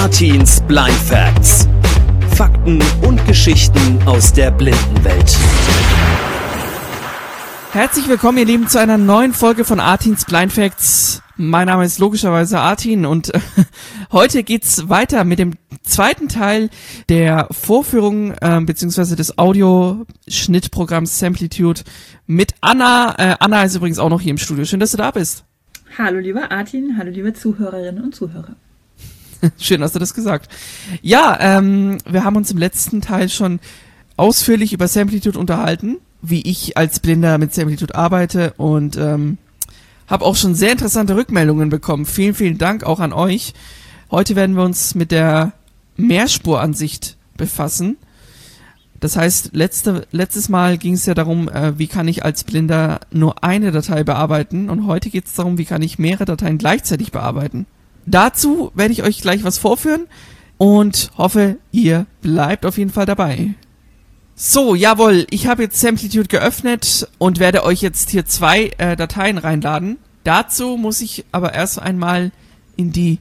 Artins Blind Facts. Fakten und Geschichten aus der Blindenwelt. Herzlich willkommen, ihr Lieben, zu einer neuen Folge von Artins Blind Facts. Mein Name ist logischerweise Artin und äh, heute geht's weiter mit dem zweiten Teil der Vorführung äh, beziehungsweise des Audioschnittprogramms Samplitude mit Anna. Äh, Anna ist übrigens auch noch hier im Studio. Schön, dass du da bist. Hallo lieber Artin, hallo liebe Zuhörerinnen und Zuhörer. Schön hast du das gesagt. Ja, ähm, wir haben uns im letzten Teil schon ausführlich über Samplitude unterhalten, wie ich als Blinder mit Samplitude arbeite und ähm, habe auch schon sehr interessante Rückmeldungen bekommen. Vielen, vielen Dank auch an euch. Heute werden wir uns mit der Mehrspuransicht befassen. Das heißt, letzte, letztes Mal ging es ja darum, äh, wie kann ich als Blinder nur eine Datei bearbeiten und heute geht es darum, wie kann ich mehrere Dateien gleichzeitig bearbeiten. Dazu werde ich euch gleich was vorführen und hoffe, ihr bleibt auf jeden Fall dabei. So, jawohl, ich habe jetzt Samplitude geöffnet und werde euch jetzt hier zwei äh, Dateien reinladen. Dazu muss ich aber erst einmal in die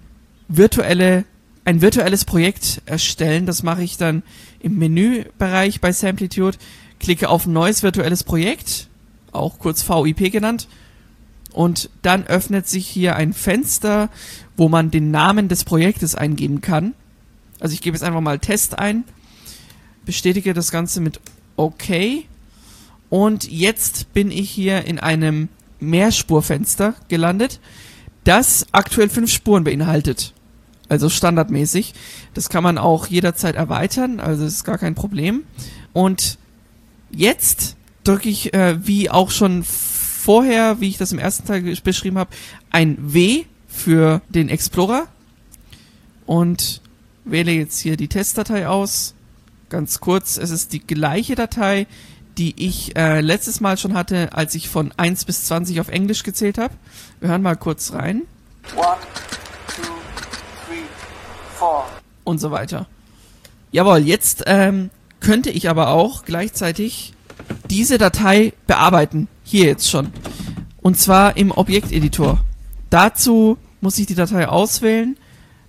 virtuelle, ein virtuelles Projekt erstellen. Das mache ich dann im Menübereich bei Samplitude. Klicke auf neues virtuelles Projekt, auch kurz VIP genannt. Und dann öffnet sich hier ein Fenster, wo man den Namen des Projektes eingeben kann. Also ich gebe jetzt einfach mal Test ein, bestätige das Ganze mit OK. Und jetzt bin ich hier in einem Mehrspurfenster gelandet, das aktuell fünf Spuren beinhaltet. Also standardmäßig. Das kann man auch jederzeit erweitern, also ist gar kein Problem. Und jetzt drücke ich, äh, wie auch schon vorher, wie ich das im ersten Teil beschrieben habe, ein W für den Explorer und wähle jetzt hier die Testdatei aus. Ganz kurz, es ist die gleiche Datei, die ich äh, letztes Mal schon hatte, als ich von 1 bis 20 auf Englisch gezählt habe. Wir hören mal kurz rein. One, two, three, four. Und so weiter. Jawohl, jetzt ähm, könnte ich aber auch gleichzeitig diese Datei bearbeiten. Hier jetzt schon. Und zwar im Objekteditor. Dazu muss ich die Datei auswählen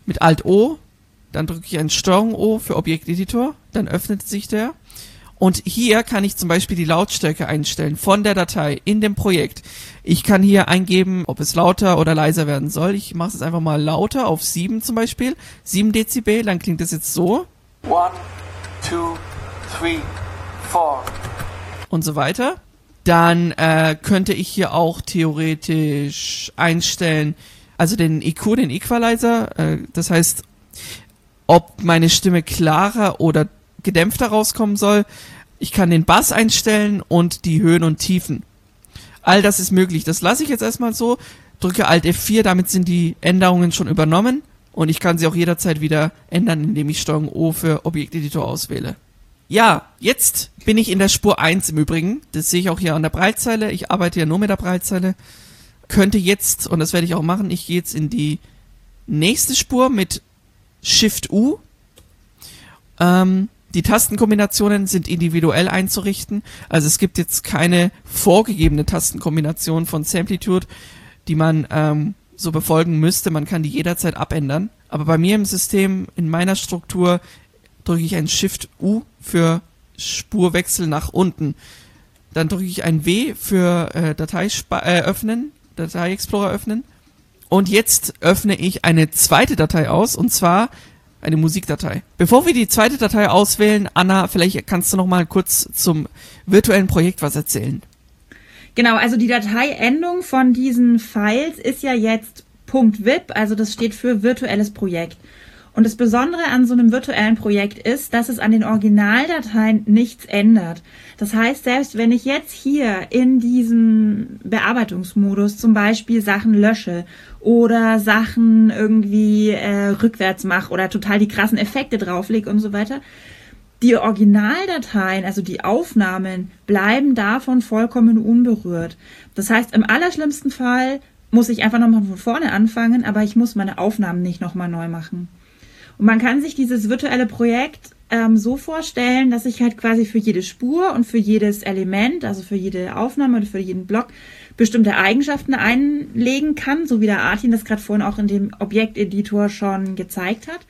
mit Alt O. Dann drücke ich ein Steuerung O für Objekteditor. Dann öffnet sich der. Und hier kann ich zum Beispiel die Lautstärke einstellen von der Datei in dem Projekt. Ich kann hier eingeben, ob es lauter oder leiser werden soll. Ich mache es einfach mal lauter auf 7 zum Beispiel. 7 Dezibel, dann klingt es jetzt so. One, two, three, four. Und so weiter. Dann äh, könnte ich hier auch theoretisch einstellen, also den EQ, den Equalizer, äh, das heißt, ob meine Stimme klarer oder gedämpfter rauskommen soll. Ich kann den Bass einstellen und die Höhen und Tiefen. All das ist möglich. Das lasse ich jetzt erstmal so. Drücke Alt F4, damit sind die Änderungen schon übernommen. Und ich kann sie auch jederzeit wieder ändern, indem ich Steuerung O für Objekteditor auswähle. Ja, jetzt bin ich in der Spur 1 im Übrigen. Das sehe ich auch hier an der Breitzeile. Ich arbeite ja nur mit der Breitzeile könnte jetzt, und das werde ich auch machen, ich gehe jetzt in die nächste Spur mit Shift U. Ähm, die Tastenkombinationen sind individuell einzurichten. Also es gibt jetzt keine vorgegebene Tastenkombination von Samplitude, die man ähm, so befolgen müsste. Man kann die jederzeit abändern. Aber bei mir im System, in meiner Struktur, drücke ich ein Shift U für Spurwechsel nach unten. Dann drücke ich ein W für äh, Datei äh, öffnen Datei Explorer öffnen. Und jetzt öffne ich eine zweite Datei aus, und zwar eine Musikdatei. Bevor wir die zweite Datei auswählen, Anna, vielleicht kannst du noch mal kurz zum virtuellen Projekt was erzählen. Genau, also die Dateiendung von diesen Files ist ja jetzt .vip, also das steht für virtuelles Projekt. Und das Besondere an so einem virtuellen Projekt ist, dass es an den Originaldateien nichts ändert. Das heißt, selbst wenn ich jetzt hier in diesem Bearbeitungsmodus zum Beispiel Sachen lösche oder Sachen irgendwie äh, rückwärts mache oder total die krassen Effekte drauflege und so weiter, die Originaldateien, also die Aufnahmen, bleiben davon vollkommen unberührt. Das heißt, im allerschlimmsten Fall muss ich einfach nochmal von vorne anfangen, aber ich muss meine Aufnahmen nicht nochmal neu machen. Und man kann sich dieses virtuelle Projekt ähm, so vorstellen, dass ich halt quasi für jede Spur und für jedes Element, also für jede Aufnahme oder für jeden Block, bestimmte Eigenschaften einlegen kann, so wie der Artin das gerade vorhin auch in dem Objekteditor schon gezeigt hat.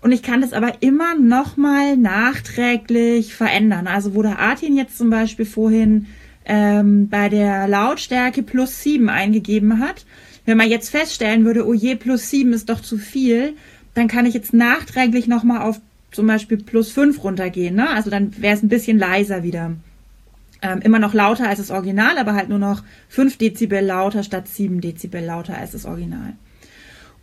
Und ich kann das aber immer nochmal nachträglich verändern. Also wo der Artin jetzt zum Beispiel vorhin ähm, bei der Lautstärke plus sieben eingegeben hat, wenn man jetzt feststellen würde, oh je, plus sieben ist doch zu viel, dann kann ich jetzt nachträglich nochmal auf zum Beispiel plus fünf runtergehen. Ne? Also dann wäre es ein bisschen leiser wieder. Ähm, immer noch lauter als das Original, aber halt nur noch fünf Dezibel lauter statt sieben Dezibel lauter als das Original.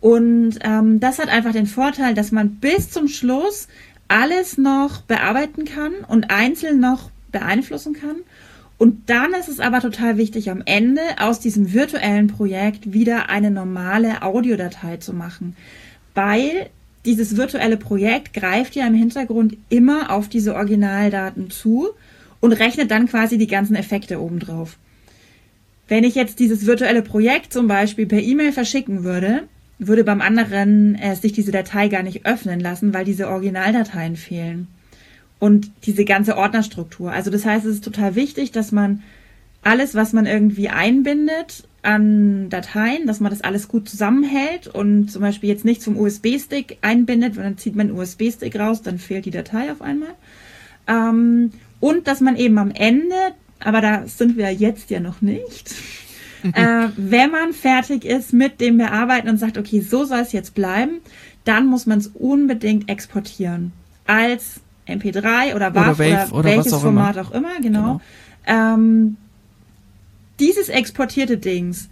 Und ähm, das hat einfach den Vorteil, dass man bis zum Schluss alles noch bearbeiten kann und einzeln noch beeinflussen kann. Und dann ist es aber total wichtig, am Ende aus diesem virtuellen Projekt wieder eine normale Audiodatei zu machen, weil dieses virtuelle Projekt greift ja im Hintergrund immer auf diese Originaldaten zu und rechnet dann quasi die ganzen Effekte obendrauf. Wenn ich jetzt dieses virtuelle Projekt zum Beispiel per E-Mail verschicken würde, würde beim anderen äh, sich diese Datei gar nicht öffnen lassen, weil diese Originaldateien fehlen und diese ganze Ordnerstruktur. Also das heißt, es ist total wichtig, dass man alles, was man irgendwie einbindet an Dateien, dass man das alles gut zusammenhält und zum Beispiel jetzt nicht zum USB-Stick einbindet, weil dann zieht man einen USB-Stick raus, dann fehlt die Datei auf einmal. Ähm, und dass man eben am Ende, aber da sind wir jetzt ja noch nicht, äh, wenn man fertig ist mit dem Bearbeiten und sagt, okay, so soll es jetzt bleiben, dann muss man es unbedingt exportieren. Als MP3 oder WAV oder, Wave oder, oder welches auch Format immer. auch immer, genau. genau. Ähm, dieses exportierte Dings,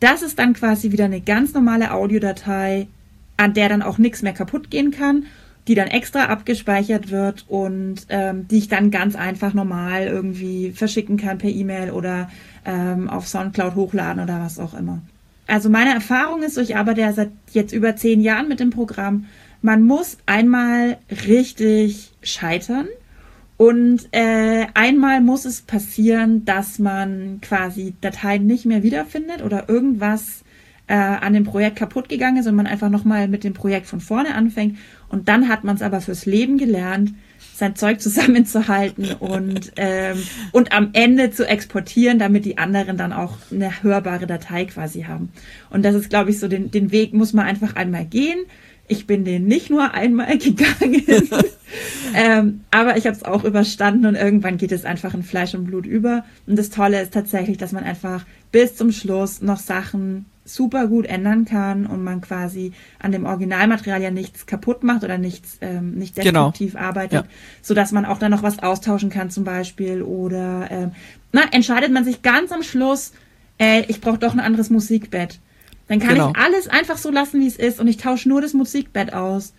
das ist dann quasi wieder eine ganz normale Audiodatei, an der dann auch nichts mehr kaputt gehen kann, die dann extra abgespeichert wird und ähm, die ich dann ganz einfach normal irgendwie verschicken kann per E-Mail oder ähm, auf Soundcloud hochladen oder was auch immer. Also meine Erfahrung ist, ich arbeite ja seit jetzt über zehn Jahren mit dem Programm, man muss einmal richtig scheitern und äh, einmal muss es passieren, dass man quasi Dateien nicht mehr wiederfindet oder irgendwas äh, an dem Projekt kaputt gegangen ist und man einfach nochmal mit dem Projekt von vorne anfängt. Und dann hat man es aber fürs Leben gelernt, sein Zeug zusammenzuhalten und, ähm, und am Ende zu exportieren, damit die anderen dann auch eine hörbare Datei quasi haben. Und das ist, glaube ich, so den, den Weg muss man einfach einmal gehen ich bin den nicht nur einmal gegangen, ähm, aber ich habe es auch überstanden und irgendwann geht es einfach in Fleisch und Blut über. Und das Tolle ist tatsächlich, dass man einfach bis zum Schluss noch Sachen super gut ändern kann und man quasi an dem Originalmaterial ja nichts kaputt macht oder nichts ähm, nicht genau. destruktiv genau. arbeitet, ja. so dass man auch dann noch was austauschen kann zum Beispiel oder ähm, na entscheidet man sich ganz am Schluss, äh, ich brauche doch ein anderes Musikbett dann kann genau. ich alles einfach so lassen, wie es ist und ich tausche nur das Musikbett aus.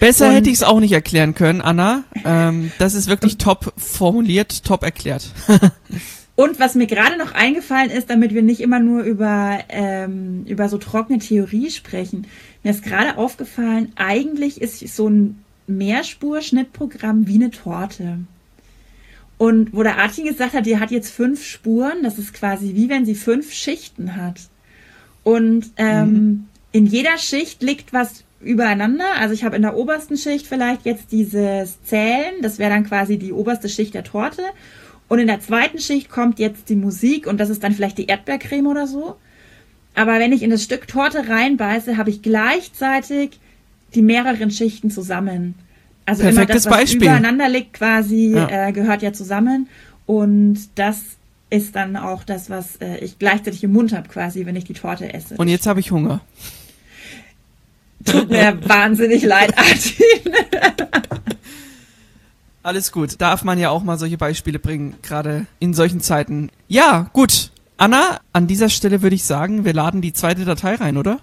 Besser und hätte ich es auch nicht erklären können, Anna. Ähm, das ist wirklich top formuliert, top erklärt. und was mir gerade noch eingefallen ist, damit wir nicht immer nur über, ähm, über so trockene Theorie sprechen, mir ist gerade aufgefallen, eigentlich ist so ein Mehrspur-Schnittprogramm wie eine Torte. Und wo der Artin gesagt hat, die hat jetzt fünf Spuren, das ist quasi wie wenn sie fünf Schichten hat. Und ähm, mhm. in jeder Schicht liegt was übereinander. Also ich habe in der obersten Schicht vielleicht jetzt dieses Zählen, das wäre dann quasi die oberste Schicht der Torte. Und in der zweiten Schicht kommt jetzt die Musik und das ist dann vielleicht die Erdbeercreme oder so. Aber wenn ich in das Stück Torte reinbeiße, habe ich gleichzeitig die mehreren Schichten zusammen. Also Perfektes immer das, was Beispiel. übereinander liegt, quasi ja. äh, gehört ja zusammen. Und das ist dann auch das, was äh, ich gleichzeitig im Mund habe, quasi, wenn ich die Torte esse. Und jetzt habe ich Hunger. Tut mir wahnsinnig leid, Artin. Alles gut. Darf man ja auch mal solche Beispiele bringen, gerade in solchen Zeiten. Ja, gut. Anna, an dieser Stelle würde ich sagen, wir laden die zweite Datei rein, oder?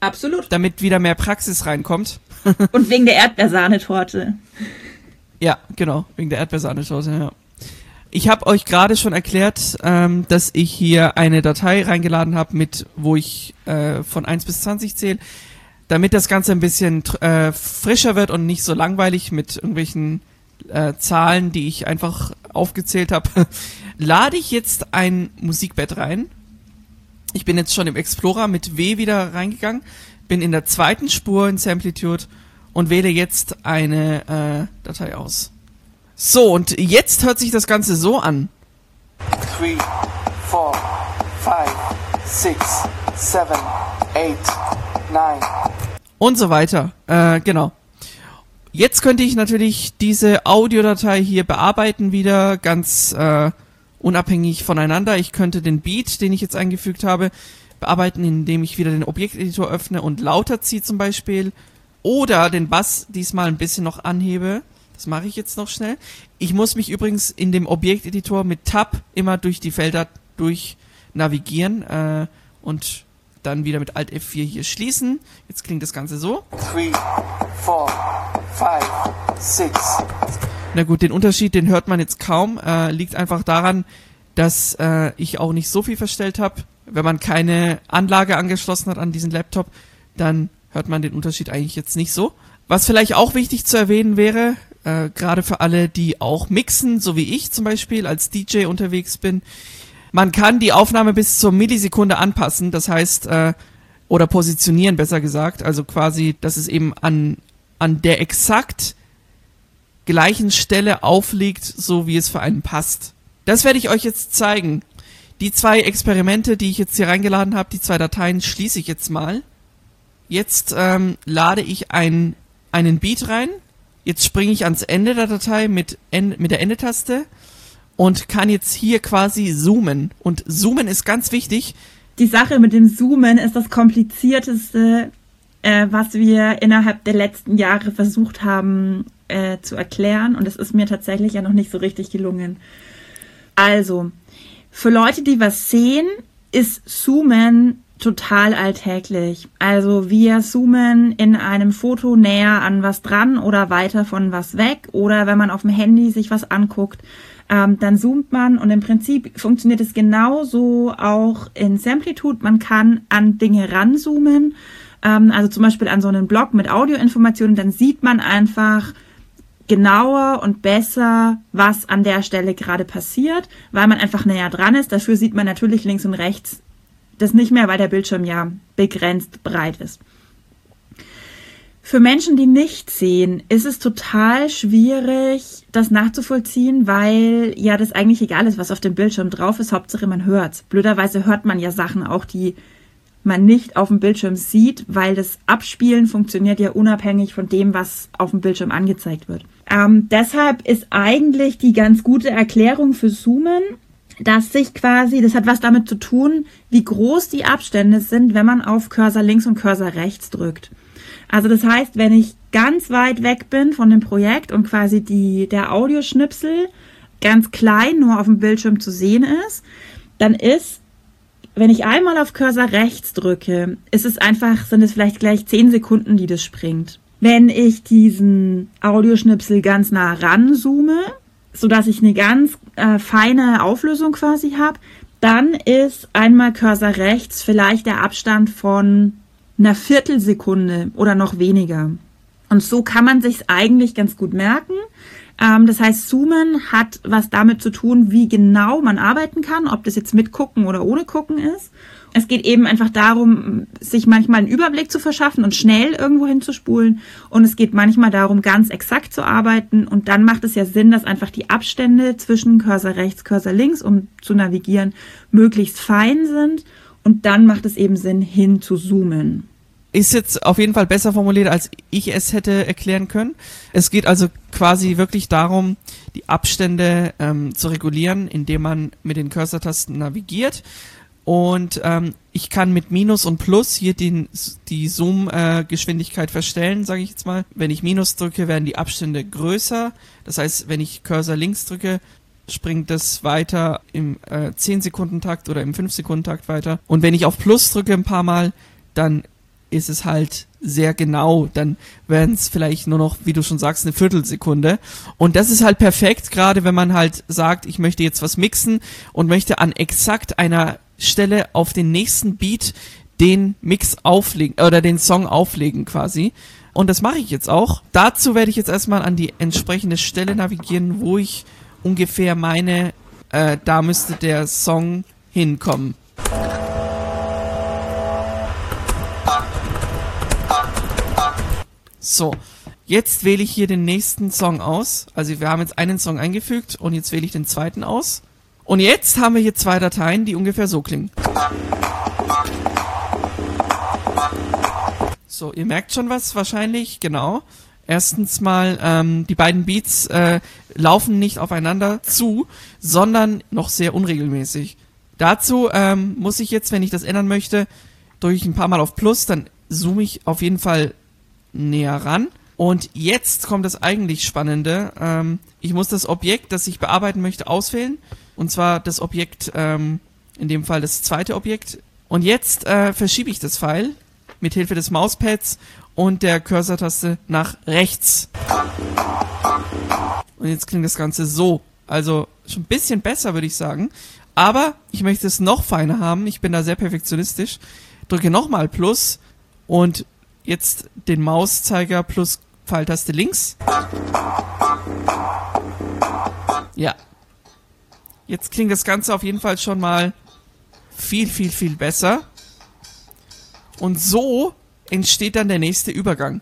Absolut. Damit wieder mehr Praxis reinkommt. Und wegen der Erdbeersahnetorte. Ja, genau, wegen der Erdbeersahnetorte, ja. Ich habe euch gerade schon erklärt, ähm, dass ich hier eine Datei reingeladen habe, mit wo ich äh, von 1 bis 20 zähle, damit das Ganze ein bisschen äh, frischer wird und nicht so langweilig mit irgendwelchen äh, Zahlen, die ich einfach aufgezählt habe. lade ich jetzt ein Musikbett rein. Ich bin jetzt schon im Explorer mit W wieder reingegangen, bin in der zweiten Spur in Samplitude und wähle jetzt eine äh, Datei aus. So, und jetzt hört sich das Ganze so an. 3, 4, 5, 6, 7, 8, 9. Und so weiter. Äh, genau. Jetzt könnte ich natürlich diese Audiodatei hier bearbeiten wieder, ganz äh, unabhängig voneinander. Ich könnte den Beat, den ich jetzt eingefügt habe, bearbeiten, indem ich wieder den Objekteditor öffne und lauter ziehe zum Beispiel. Oder den Bass diesmal ein bisschen noch anhebe. Das mache ich jetzt noch schnell. Ich muss mich übrigens in dem Objekteditor mit Tab immer durch die Felder durch navigieren äh, und dann wieder mit Alt F4 hier schließen. Jetzt klingt das Ganze so. Three, four, five, six. Na gut, den Unterschied, den hört man jetzt kaum. Äh, liegt einfach daran, dass äh, ich auch nicht so viel verstellt habe. Wenn man keine Anlage angeschlossen hat an diesen Laptop, dann hört man den Unterschied eigentlich jetzt nicht so. Was vielleicht auch wichtig zu erwähnen wäre, äh, gerade für alle, die auch mixen, so wie ich zum Beispiel als DJ unterwegs bin, man kann die Aufnahme bis zur Millisekunde anpassen, das heißt, äh, oder positionieren, besser gesagt. Also quasi, dass es eben an, an der exakt gleichen Stelle aufliegt, so wie es für einen passt. Das werde ich euch jetzt zeigen. Die zwei Experimente, die ich jetzt hier reingeladen habe, die zwei Dateien, schließe ich jetzt mal. Jetzt ähm, lade ich ein, einen Beat rein. Jetzt springe ich ans Ende der Datei mit, mit der Endetaste und kann jetzt hier quasi zoomen. Und zoomen ist ganz wichtig. Die Sache mit dem Zoomen ist das komplizierteste, äh, was wir innerhalb der letzten Jahre versucht haben äh, zu erklären. Und es ist mir tatsächlich ja noch nicht so richtig gelungen. Also, für Leute, die was sehen, ist Zoomen total alltäglich. Also wir zoomen in einem Foto näher an was dran oder weiter von was weg oder wenn man auf dem Handy sich was anguckt, ähm, dann zoomt man und im Prinzip funktioniert es genauso auch in Samplitude. Man kann an Dinge ranzoomen, ähm, also zum Beispiel an so einen Blog mit Audioinformationen, dann sieht man einfach genauer und besser, was an der Stelle gerade passiert, weil man einfach näher dran ist. Dafür sieht man natürlich links und rechts das nicht mehr, weil der Bildschirm ja begrenzt breit ist. Für Menschen, die nicht sehen, ist es total schwierig, das nachzuvollziehen, weil ja das eigentlich egal ist, was auf dem Bildschirm drauf ist. Hauptsache man hört's. Blöderweise hört man ja Sachen auch, die man nicht auf dem Bildschirm sieht, weil das Abspielen funktioniert ja unabhängig von dem, was auf dem Bildschirm angezeigt wird. Ähm, deshalb ist eigentlich die ganz gute Erklärung für Zoomen, dass sich quasi, das hat was damit zu tun, wie groß die Abstände sind, wenn man auf Cursor links und Cursor rechts drückt. Also das heißt, wenn ich ganz weit weg bin von dem Projekt und quasi die, der Audioschnipsel ganz klein nur auf dem Bildschirm zu sehen ist, dann ist, wenn ich einmal auf Cursor rechts drücke, ist es einfach, sind es vielleicht gleich 10 Sekunden, die das springt. Wenn ich diesen Audioschnipsel ganz nah ranzoome, so dass ich eine ganz äh, feine Auflösung quasi habe, dann ist einmal Cursor rechts vielleicht der Abstand von einer Viertelsekunde oder noch weniger. Und so kann man sich eigentlich ganz gut merken. Ähm, das heißt, Zoomen hat was damit zu tun, wie genau man arbeiten kann, ob das jetzt mit gucken oder ohne gucken ist. Es geht eben einfach darum, sich manchmal einen Überblick zu verschaffen und schnell irgendwo hinzuspulen. Und es geht manchmal darum, ganz exakt zu arbeiten. Und dann macht es ja Sinn, dass einfach die Abstände zwischen Cursor rechts, Cursor links, um zu navigieren, möglichst fein sind. Und dann macht es eben Sinn, hin zu zoomen. Ist jetzt auf jeden Fall besser formuliert, als ich es hätte erklären können. Es geht also quasi wirklich darum, die Abstände ähm, zu regulieren, indem man mit den Cursor-Tasten navigiert. Und ähm, ich kann mit Minus und Plus hier den, die Zoom-Geschwindigkeit äh, verstellen, sage ich jetzt mal. Wenn ich Minus drücke, werden die Abstände größer. Das heißt, wenn ich Cursor links drücke, springt das weiter im äh, 10-Sekunden-Takt oder im 5-Sekunden-Takt weiter. Und wenn ich auf Plus drücke ein paar Mal, dann ist es halt sehr genau. Dann werden es vielleicht nur noch, wie du schon sagst, eine Viertelsekunde. Und das ist halt perfekt, gerade wenn man halt sagt, ich möchte jetzt was mixen und möchte an exakt einer Stelle auf den nächsten Beat den Mix auflegen oder den Song auflegen quasi. Und das mache ich jetzt auch. Dazu werde ich jetzt erstmal an die entsprechende Stelle navigieren, wo ich ungefähr meine, äh, da müsste der Song hinkommen. So, jetzt wähle ich hier den nächsten Song aus. Also wir haben jetzt einen Song eingefügt und jetzt wähle ich den zweiten aus. Und jetzt haben wir hier zwei Dateien, die ungefähr so klingen. So, ihr merkt schon was wahrscheinlich, genau. Erstens mal, ähm, die beiden Beats äh, laufen nicht aufeinander zu, sondern noch sehr unregelmäßig. Dazu ähm, muss ich jetzt, wenn ich das ändern möchte, drücke ich ein paar Mal auf Plus, dann zoome ich auf jeden Fall näher ran. Und jetzt kommt das eigentlich Spannende. Ähm, ich muss das Objekt, das ich bearbeiten möchte, auswählen. Und zwar das Objekt, ähm, in dem Fall das zweite Objekt. Und jetzt äh, verschiebe ich das Pfeil mit Hilfe des Mauspads und der Cursor-Taste nach rechts. Und jetzt klingt das Ganze so. Also schon ein bisschen besser, würde ich sagen. Aber ich möchte es noch feiner haben. Ich bin da sehr perfektionistisch. Drücke nochmal Plus und jetzt den Mauszeiger plus Pfeiltaste links. Ja. Jetzt klingt das Ganze auf jeden Fall schon mal viel, viel, viel besser. Und so entsteht dann der nächste Übergang.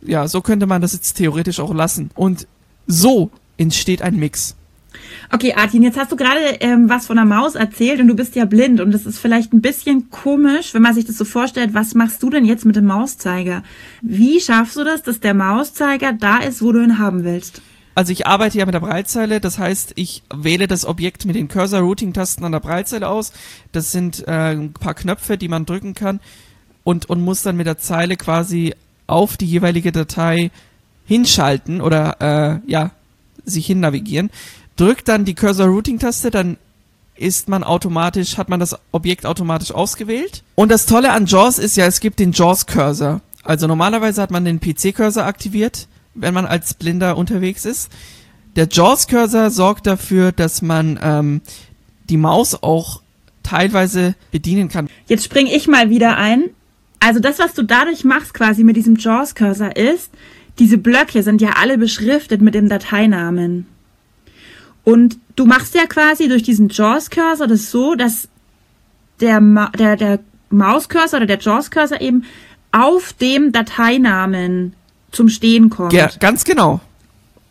Ja, so könnte man das jetzt theoretisch auch lassen. Und so entsteht ein Mix. Okay, Artin, jetzt hast du gerade ähm, was von der Maus erzählt und du bist ja blind und das ist vielleicht ein bisschen komisch, wenn man sich das so vorstellt. Was machst du denn jetzt mit dem Mauszeiger? Wie schaffst du das, dass der Mauszeiger da ist, wo du ihn haben willst? Also ich arbeite ja mit der Breitzeile, das heißt, ich wähle das Objekt mit den Cursor-Routing-Tasten an der Breitzeile aus. Das sind äh, ein paar Knöpfe, die man drücken kann und, und muss dann mit der Zeile quasi auf die jeweilige Datei hinschalten oder äh, ja, sich hin navigieren. Drückt dann die Cursor-Routing-Taste, dann ist man automatisch, hat man das Objekt automatisch ausgewählt. Und das Tolle an JAWS ist ja, es gibt den JAWS-Cursor. Also normalerweise hat man den PC-Cursor aktiviert wenn man als Blinder unterwegs ist. Der JAWS-Cursor sorgt dafür, dass man ähm, die Maus auch teilweise bedienen kann. Jetzt springe ich mal wieder ein. Also das, was du dadurch machst quasi mit diesem JAWS-Cursor ist, diese Blöcke sind ja alle beschriftet mit dem Dateinamen. Und du machst ja quasi durch diesen JAWS-Cursor das so, dass der, Ma der, der Mauscursor oder der JAWS-Cursor eben auf dem Dateinamen zum Stehen kommt. Ja, ganz genau.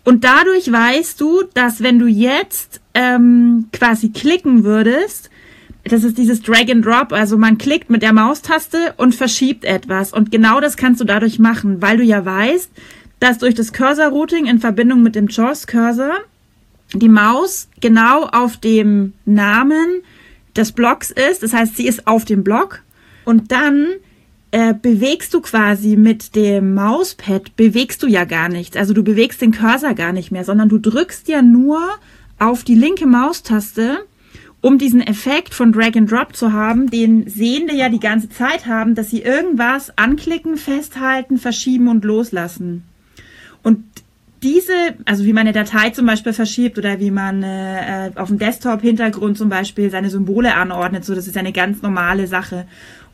Und dadurch weißt du, dass wenn du jetzt ähm, quasi klicken würdest, das ist dieses Drag and Drop, also man klickt mit der Maustaste und verschiebt etwas. Und genau das kannst du dadurch machen, weil du ja weißt, dass durch das Cursor-Routing in Verbindung mit dem JAWS-Cursor die Maus genau auf dem Namen des Blocks ist. Das heißt, sie ist auf dem Block. Und dann äh, bewegst du quasi mit dem Mauspad, bewegst du ja gar nichts. Also du bewegst den Cursor gar nicht mehr, sondern du drückst ja nur auf die linke Maustaste, um diesen Effekt von Drag and Drop zu haben, den Sehende ja die ganze Zeit haben, dass sie irgendwas anklicken, festhalten, verschieben und loslassen. Und diese, also wie man eine Datei zum Beispiel verschiebt oder wie man äh, auf dem Desktop-Hintergrund zum Beispiel seine Symbole anordnet, so das ist eine ganz normale Sache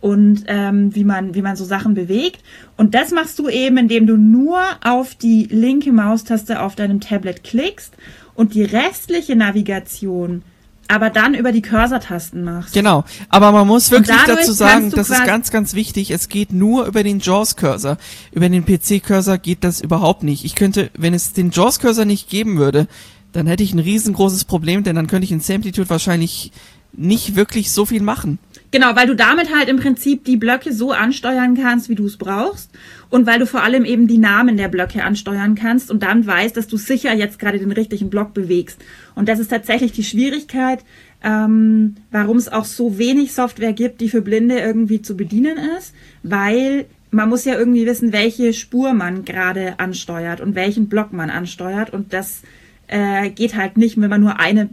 und ähm, wie man wie man so Sachen bewegt und das machst du eben, indem du nur auf die linke Maustaste auf deinem Tablet klickst und die restliche Navigation aber dann über die Cursor-Tasten machst. Genau, aber man muss wirklich dazu sagen, das ist ganz, ganz wichtig, es geht nur über den JAWS-Cursor. Über den PC-Cursor geht das überhaupt nicht. Ich könnte, wenn es den JAWS-Cursor nicht geben würde, dann hätte ich ein riesengroßes Problem, denn dann könnte ich in Samplitude wahrscheinlich nicht wirklich so viel machen. Genau, weil du damit halt im Prinzip die Blöcke so ansteuern kannst, wie du es brauchst. Und weil du vor allem eben die Namen der Blöcke ansteuern kannst und damit weißt, dass du sicher jetzt gerade den richtigen Block bewegst. Und das ist tatsächlich die Schwierigkeit, ähm, warum es auch so wenig Software gibt, die für Blinde irgendwie zu bedienen ist, weil man muss ja irgendwie wissen, welche Spur man gerade ansteuert und welchen Block man ansteuert. Und das äh, geht halt nicht, wenn man nur eine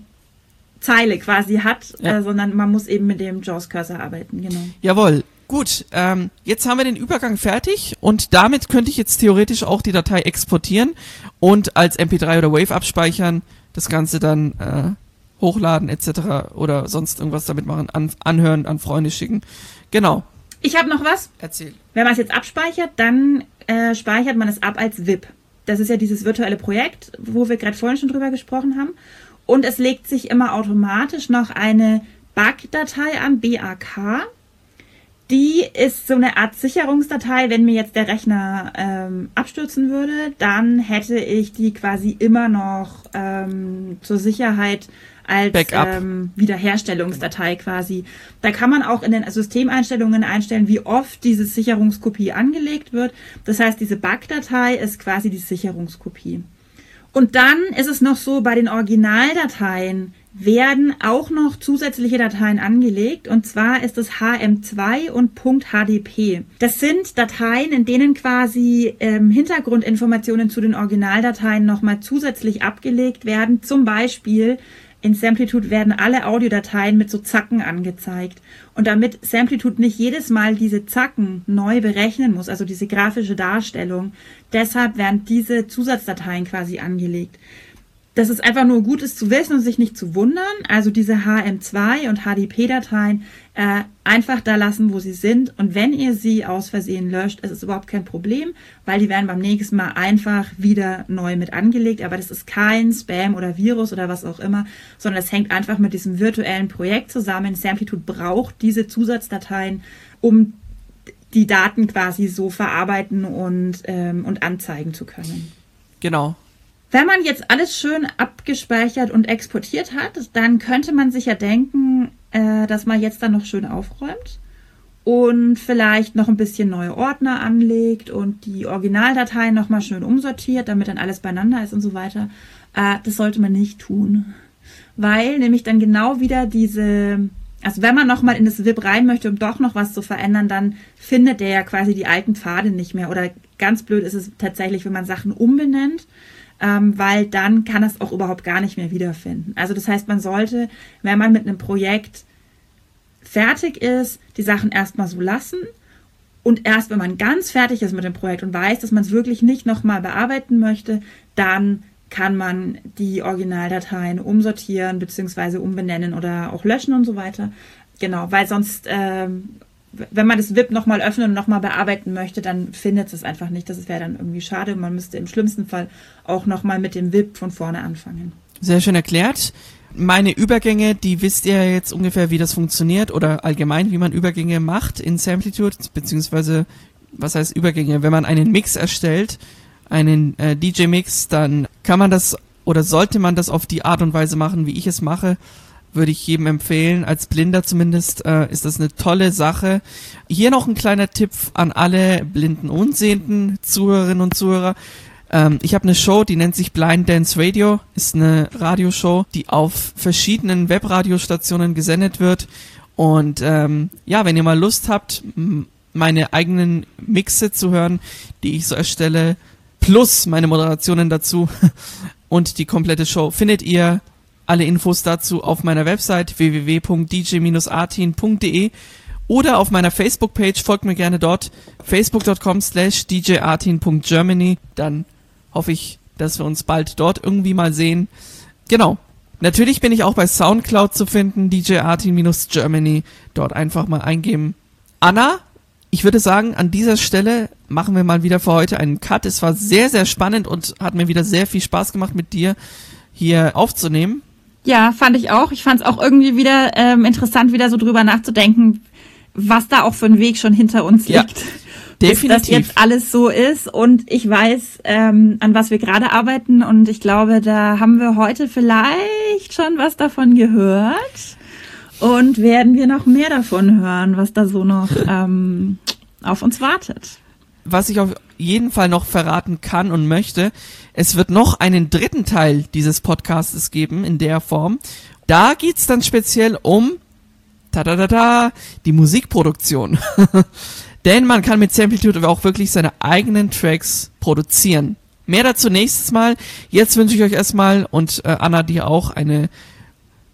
Zeile quasi hat, ja. äh, sondern man muss eben mit dem JAWS-Cursor arbeiten, genau. Jawohl. Gut, ähm, jetzt haben wir den Übergang fertig und damit könnte ich jetzt theoretisch auch die Datei exportieren und als MP3 oder Wave abspeichern, das Ganze dann äh, hochladen etc. oder sonst irgendwas damit machen, an, anhören, an Freunde schicken. Genau. Ich habe noch was. Erzähl. Wenn man es jetzt abspeichert, dann äh, speichert man es ab als VIP. Das ist ja dieses virtuelle Projekt, wo wir gerade vorhin schon drüber gesprochen haben. Und es legt sich immer automatisch noch eine BAC-Datei an, BAK. Die ist so eine Art Sicherungsdatei. Wenn mir jetzt der Rechner ähm, abstürzen würde, dann hätte ich die quasi immer noch ähm, zur Sicherheit als ähm, Wiederherstellungsdatei quasi. Da kann man auch in den Systemeinstellungen einstellen, wie oft diese Sicherungskopie angelegt wird. Das heißt, diese Bug-Datei ist quasi die Sicherungskopie. Und dann ist es noch so, bei den Originaldateien werden auch noch zusätzliche Dateien angelegt. Und zwar ist es HM2 und .hdp. Das sind Dateien, in denen quasi ähm, Hintergrundinformationen zu den Originaldateien nochmal zusätzlich abgelegt werden. Zum Beispiel in Samplitude werden alle Audiodateien mit so Zacken angezeigt. Und damit Samplitude nicht jedes Mal diese Zacken neu berechnen muss, also diese grafische Darstellung, deshalb werden diese Zusatzdateien quasi angelegt dass es einfach nur gut ist zu wissen und sich nicht zu wundern. Also diese HM2 und HDP-Dateien äh, einfach da lassen, wo sie sind. Und wenn ihr sie aus Versehen löscht, ist es überhaupt kein Problem, weil die werden beim nächsten Mal einfach wieder neu mit angelegt. Aber das ist kein Spam oder Virus oder was auch immer, sondern es hängt einfach mit diesem virtuellen Projekt zusammen. Samplitude braucht diese Zusatzdateien, um die Daten quasi so verarbeiten und, ähm, und anzeigen zu können. Genau. Wenn man jetzt alles schön abgespeichert und exportiert hat, dann könnte man sich ja denken, äh, dass man jetzt dann noch schön aufräumt und vielleicht noch ein bisschen neue Ordner anlegt und die Originaldateien nochmal schön umsortiert, damit dann alles beieinander ist und so weiter. Äh, das sollte man nicht tun, weil nämlich dann genau wieder diese, also wenn man nochmal in das VIP rein möchte, um doch noch was zu verändern, dann findet der ja quasi die alten Pfade nicht mehr. Oder ganz blöd ist es tatsächlich, wenn man Sachen umbenennt ähm, weil dann kann es auch überhaupt gar nicht mehr wiederfinden. Also das heißt, man sollte, wenn man mit einem Projekt fertig ist, die Sachen erstmal so lassen und erst wenn man ganz fertig ist mit dem Projekt und weiß, dass man es wirklich nicht nochmal bearbeiten möchte, dann kann man die Originaldateien umsortieren bzw. umbenennen oder auch löschen und so weiter. Genau, weil sonst ähm, wenn man das VIP nochmal öffnen und nochmal bearbeiten möchte, dann findet es einfach nicht. Das wäre dann irgendwie schade. Man müsste im schlimmsten Fall auch nochmal mit dem VIP von vorne anfangen. Sehr schön erklärt. Meine Übergänge, die wisst ihr jetzt ungefähr, wie das funktioniert oder allgemein, wie man Übergänge macht in Samplitude, beziehungsweise was heißt Übergänge? Wenn man einen Mix erstellt, einen äh, DJ-Mix, dann kann man das oder sollte man das auf die Art und Weise machen, wie ich es mache würde ich jedem empfehlen. Als Blinder zumindest äh, ist das eine tolle Sache. Hier noch ein kleiner Tipp an alle blinden und sehenden Zuhörerinnen und Zuhörer. Ähm, ich habe eine Show, die nennt sich Blind Dance Radio. Ist eine Radioshow, die auf verschiedenen Webradiostationen gesendet wird. Und ähm, ja, wenn ihr mal Lust habt, meine eigenen Mixe zu hören, die ich so erstelle, plus meine Moderationen dazu und die komplette Show, findet ihr alle Infos dazu auf meiner Website www.dj-artin.de oder auf meiner Facebook-Page. Folgt mir gerne dort facebook.com slash djartin.germany. Dann hoffe ich, dass wir uns bald dort irgendwie mal sehen. Genau. Natürlich bin ich auch bei Soundcloud zu finden, djartin-germany. Dort einfach mal eingeben. Anna, ich würde sagen, an dieser Stelle machen wir mal wieder für heute einen Cut. Es war sehr, sehr spannend und hat mir wieder sehr viel Spaß gemacht, mit dir hier aufzunehmen. Ja, fand ich auch. Ich fand es auch irgendwie wieder ähm, interessant, wieder so drüber nachzudenken, was da auch für ein Weg schon hinter uns liegt. Ja, definitiv. Bis das jetzt alles so ist und ich weiß, ähm, an was wir gerade arbeiten und ich glaube, da haben wir heute vielleicht schon was davon gehört und werden wir noch mehr davon hören, was da so noch ähm, auf uns wartet. Was ich auf jeden Fall noch verraten kann und möchte, es wird noch einen dritten Teil dieses Podcastes geben in der Form. Da geht's dann speziell um ta -da -da -da, die Musikproduktion. Denn man kann mit Samplitude auch wirklich seine eigenen Tracks produzieren. Mehr dazu nächstes Mal. Jetzt wünsche ich euch erstmal und äh, Anna dir auch eine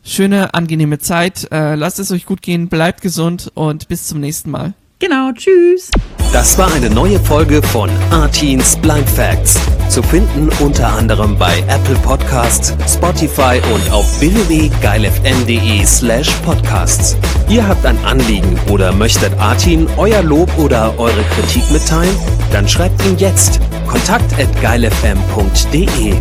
schöne, angenehme Zeit. Äh, lasst es euch gut gehen, bleibt gesund und bis zum nächsten Mal. Genau, tschüss. Das war eine neue Folge von Artins Blind Facts. Zu finden unter anderem bei Apple Podcasts, Spotify und auf www.geilfm.de slash podcasts. Ihr habt ein Anliegen oder möchtet Artin euer Lob oder eure Kritik mitteilen? Dann schreibt ihn jetzt kontakt at geilfm.de.